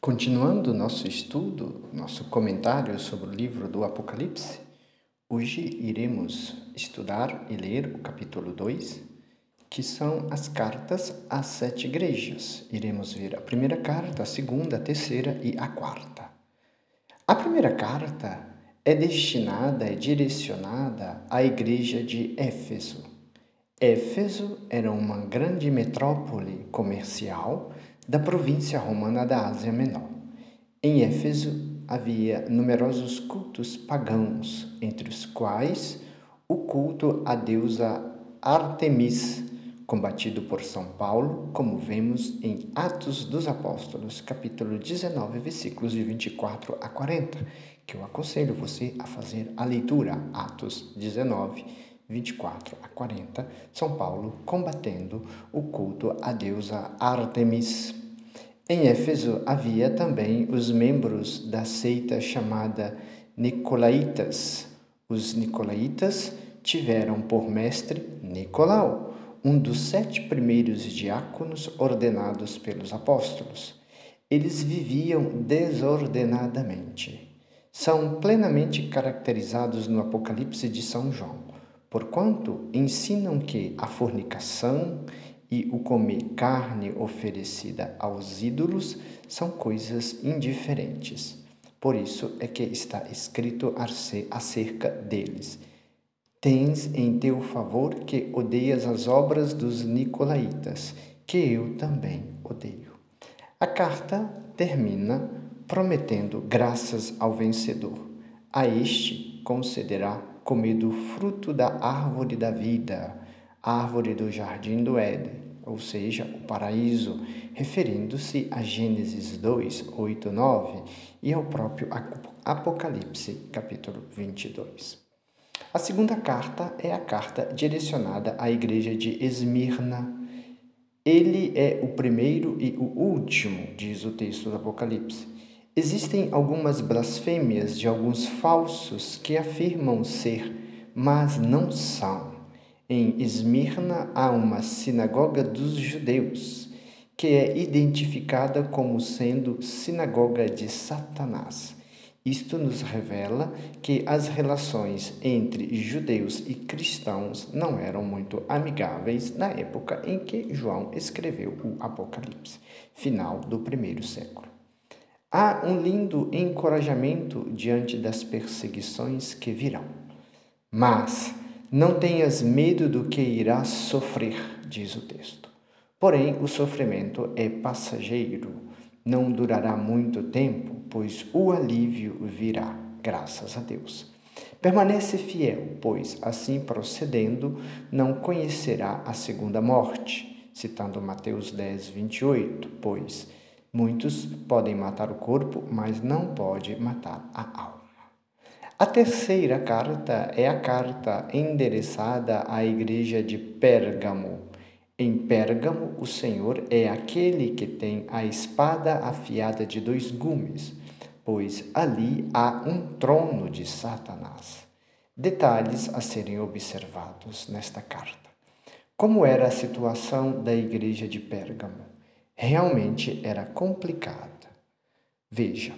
Continuando nosso estudo, nosso comentário sobre o livro do Apocalipse, hoje iremos estudar e ler o capítulo 2, que são as cartas às sete igrejas. Iremos ver a primeira carta, a segunda, a terceira e a quarta. A primeira carta é destinada, é direcionada à igreja de Éfeso. Éfeso era uma grande metrópole comercial da província romana da Ásia Menor. Em Éfeso havia numerosos cultos pagãos, entre os quais o culto à deusa Artemis, combatido por São Paulo, como vemos em Atos dos Apóstolos, capítulo 19, versículos de 24 a 40, que eu aconselho você a fazer a leitura, Atos 19, 24 a 40, São Paulo combatendo o culto à deusa Artemis. Em Éfeso havia também os membros da seita chamada Nicolaitas. Os Nicolaitas tiveram por mestre Nicolau, um dos sete primeiros diáconos ordenados pelos apóstolos. Eles viviam desordenadamente. São plenamente caracterizados no Apocalipse de São João, porquanto ensinam que a fornicação e o comer carne oferecida aos ídolos são coisas indiferentes. Por isso é que está escrito acerca deles. Tens em teu favor que odeias as obras dos Nicolaitas, que eu também odeio. A carta termina prometendo graças ao vencedor. A este concederá comer do fruto da árvore da vida árvore do jardim do Éden, ou seja, o paraíso, referindo-se a Gênesis 2, 8, 9 e ao próprio Apocalipse, capítulo 22. A segunda carta é a carta direcionada à igreja de Esmirna. Ele é o primeiro e o último, diz o texto do Apocalipse. Existem algumas blasfêmias de alguns falsos que afirmam ser, mas não são. Em Esmirna há uma sinagoga dos judeus, que é identificada como sendo sinagoga de Satanás. Isto nos revela que as relações entre judeus e cristãos não eram muito amigáveis na época em que João escreveu o Apocalipse, final do primeiro século. Há um lindo encorajamento diante das perseguições que virão. Mas não tenhas medo do que irás sofrer, diz o texto. Porém, o sofrimento é passageiro, não durará muito tempo, pois o alívio virá, graças a Deus. Permanece fiel, pois, assim procedendo, não conhecerá a segunda morte. Citando Mateus 10, 28, pois muitos podem matar o corpo, mas não pode matar a alma. A terceira carta é a carta endereçada à igreja de Pérgamo. Em Pérgamo, o Senhor é aquele que tem a espada afiada de dois gumes, pois ali há um trono de Satanás. Detalhes a serem observados nesta carta. Como era a situação da igreja de Pérgamo? Realmente era complicada. Veja,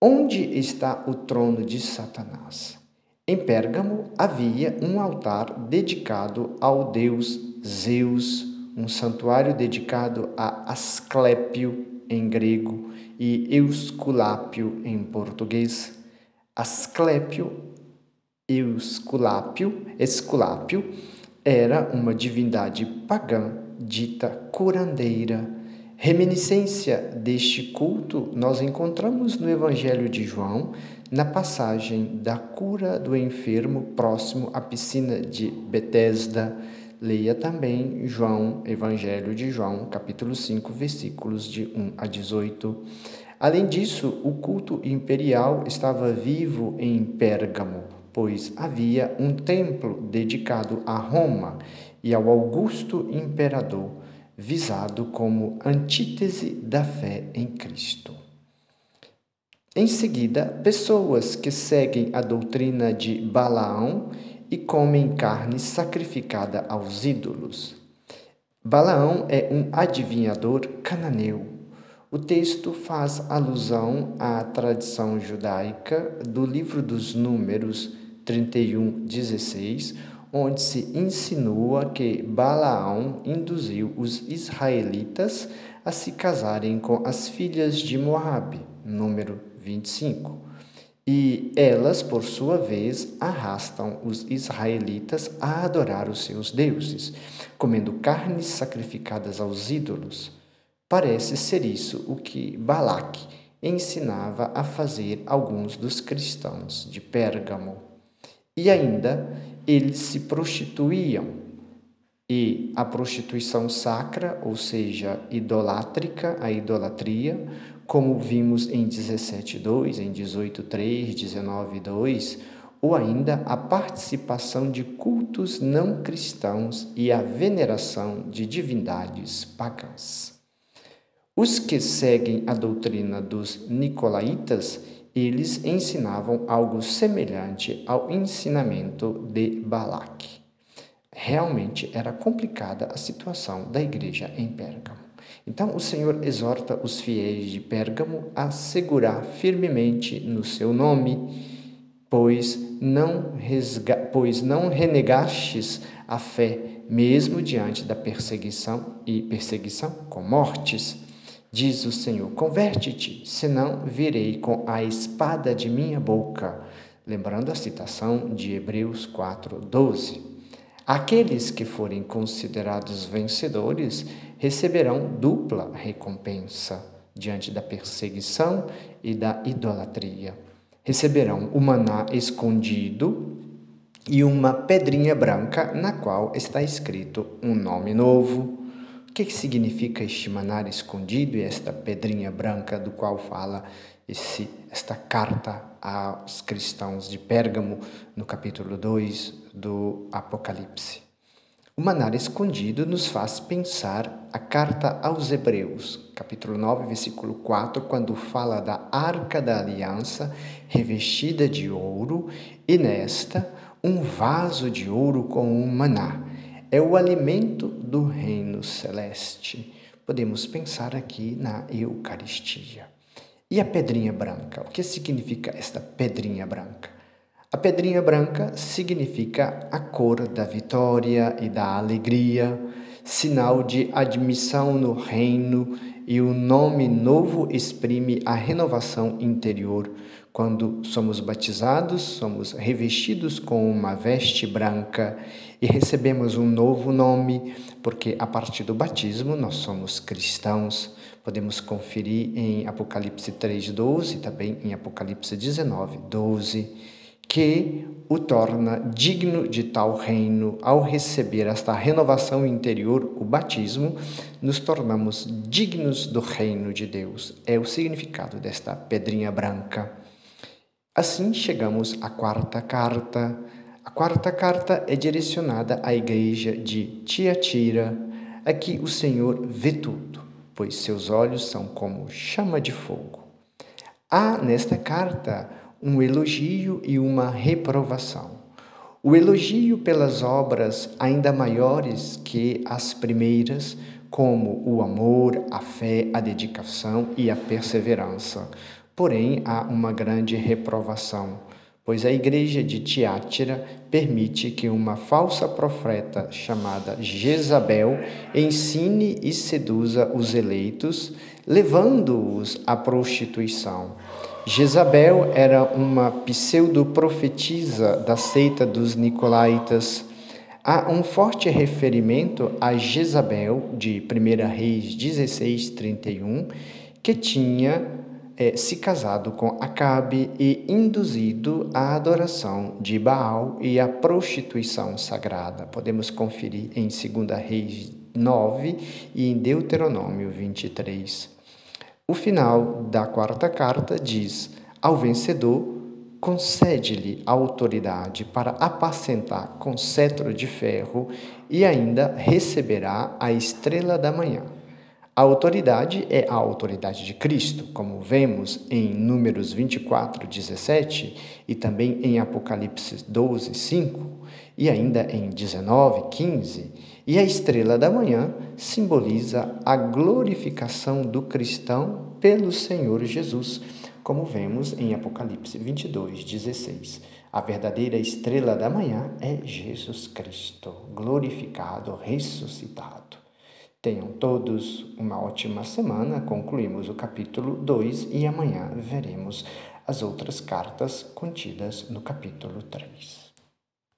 Onde está o trono de Satanás? Em Pérgamo havia um altar dedicado ao deus Zeus, um santuário dedicado a Asclépio em grego e Eusculápio em português. Asclépio, Eusculápio, Esculápio era uma divindade pagã dita curandeira Reminiscência deste culto nós encontramos no Evangelho de João, na passagem da cura do enfermo próximo à piscina de Betesda. Leia também João, Evangelho de João, capítulo 5, versículos de 1 a 18. Além disso, o culto imperial estava vivo em Pérgamo, pois havia um templo dedicado a Roma e ao Augusto imperador visado como antítese da fé em Cristo. Em seguida, pessoas que seguem a doutrina de Balaão e comem carne sacrificada aos ídolos. Balaão é um adivinhador cananeu. O texto faz alusão à tradição judaica do livro dos Números 31, 16, onde se insinua que Balaão induziu os israelitas a se casarem com as filhas de Moabe, número 25. E elas, por sua vez, arrastam os israelitas a adorar os seus deuses, comendo carnes sacrificadas aos ídolos. Parece ser isso o que Balaque ensinava a fazer alguns dos cristãos de Pérgamo. E ainda eles se prostituíam. E a prostituição sacra, ou seja, idolátrica, a idolatria, como vimos em 17.2, em 18.3, 19.2, ou ainda a participação de cultos não cristãos e a veneração de divindades pagãs. Os que seguem a doutrina dos nicolaítas, eles ensinavam algo semelhante ao ensinamento de Balaque. Realmente era complicada a situação da igreja em Pérgamo. Então o Senhor exorta os fiéis de Pérgamo a segurar firmemente no seu nome, pois não, resga pois não renegastes a fé, mesmo diante da perseguição e perseguição com mortes. Diz o Senhor: Converte-te, senão virei com a espada de minha boca. Lembrando a citação de Hebreus 4:12. Aqueles que forem considerados vencedores receberão dupla recompensa diante da perseguição e da idolatria. Receberão o maná escondido e uma pedrinha branca na qual está escrito um nome novo o que, que significa este manar escondido e esta pedrinha branca do qual fala esse, esta carta aos cristãos de Pérgamo no capítulo 2 do Apocalipse? O manar escondido nos faz pensar a carta aos Hebreus, capítulo 9, versículo 4, quando fala da arca da aliança revestida de ouro e nesta um vaso de ouro com um maná é o alimento do reino celeste. Podemos pensar aqui na Eucaristia. E a pedrinha branca? O que significa esta pedrinha branca? A pedrinha branca significa a cor da vitória e da alegria, sinal de admissão no reino, e o nome novo exprime a renovação interior. Quando somos batizados, somos revestidos com uma veste branca e recebemos um novo nome, porque a partir do batismo nós somos cristãos. Podemos conferir em Apocalipse 3:12, também em Apocalipse 19:12, que o torna digno de tal reino. Ao receber esta renovação interior, o batismo, nos tornamos dignos do reino de Deus. É o significado desta pedrinha branca. Assim chegamos à quarta carta a quarta carta é direcionada à igreja de Tiatira. Aqui o Senhor vê tudo, pois seus olhos são como chama de fogo. Há nesta carta um elogio e uma reprovação. O elogio pelas obras ainda maiores que as primeiras, como o amor, a fé, a dedicação e a perseverança. Porém, há uma grande reprovação pois a igreja de Tiátira permite que uma falsa profeta chamada Jezabel ensine e seduza os eleitos, levando-os à prostituição. Jezabel era uma pseudo-profetisa da seita dos Nicolaitas. Há um forte referimento a Jezabel, de 1 Reis 16, 31, que tinha é, se casado com Acabe e induzido à adoração de Baal e à prostituição sagrada. Podemos conferir em 2 Reis 9 e em Deuteronômio 23. O final da quarta carta diz: Ao vencedor, concede-lhe a autoridade para apacentar com cetro de ferro e ainda receberá a estrela da manhã. A autoridade é a autoridade de Cristo, como vemos em Números 24, 17 e também em Apocalipse 12, 5 e ainda em 19, 15. E a estrela da manhã simboliza a glorificação do cristão pelo Senhor Jesus, como vemos em Apocalipse 22, 16. A verdadeira estrela da manhã é Jesus Cristo, glorificado, ressuscitado. Tenham todos uma ótima semana. Concluímos o capítulo 2 e amanhã veremos as outras cartas contidas no capítulo 3.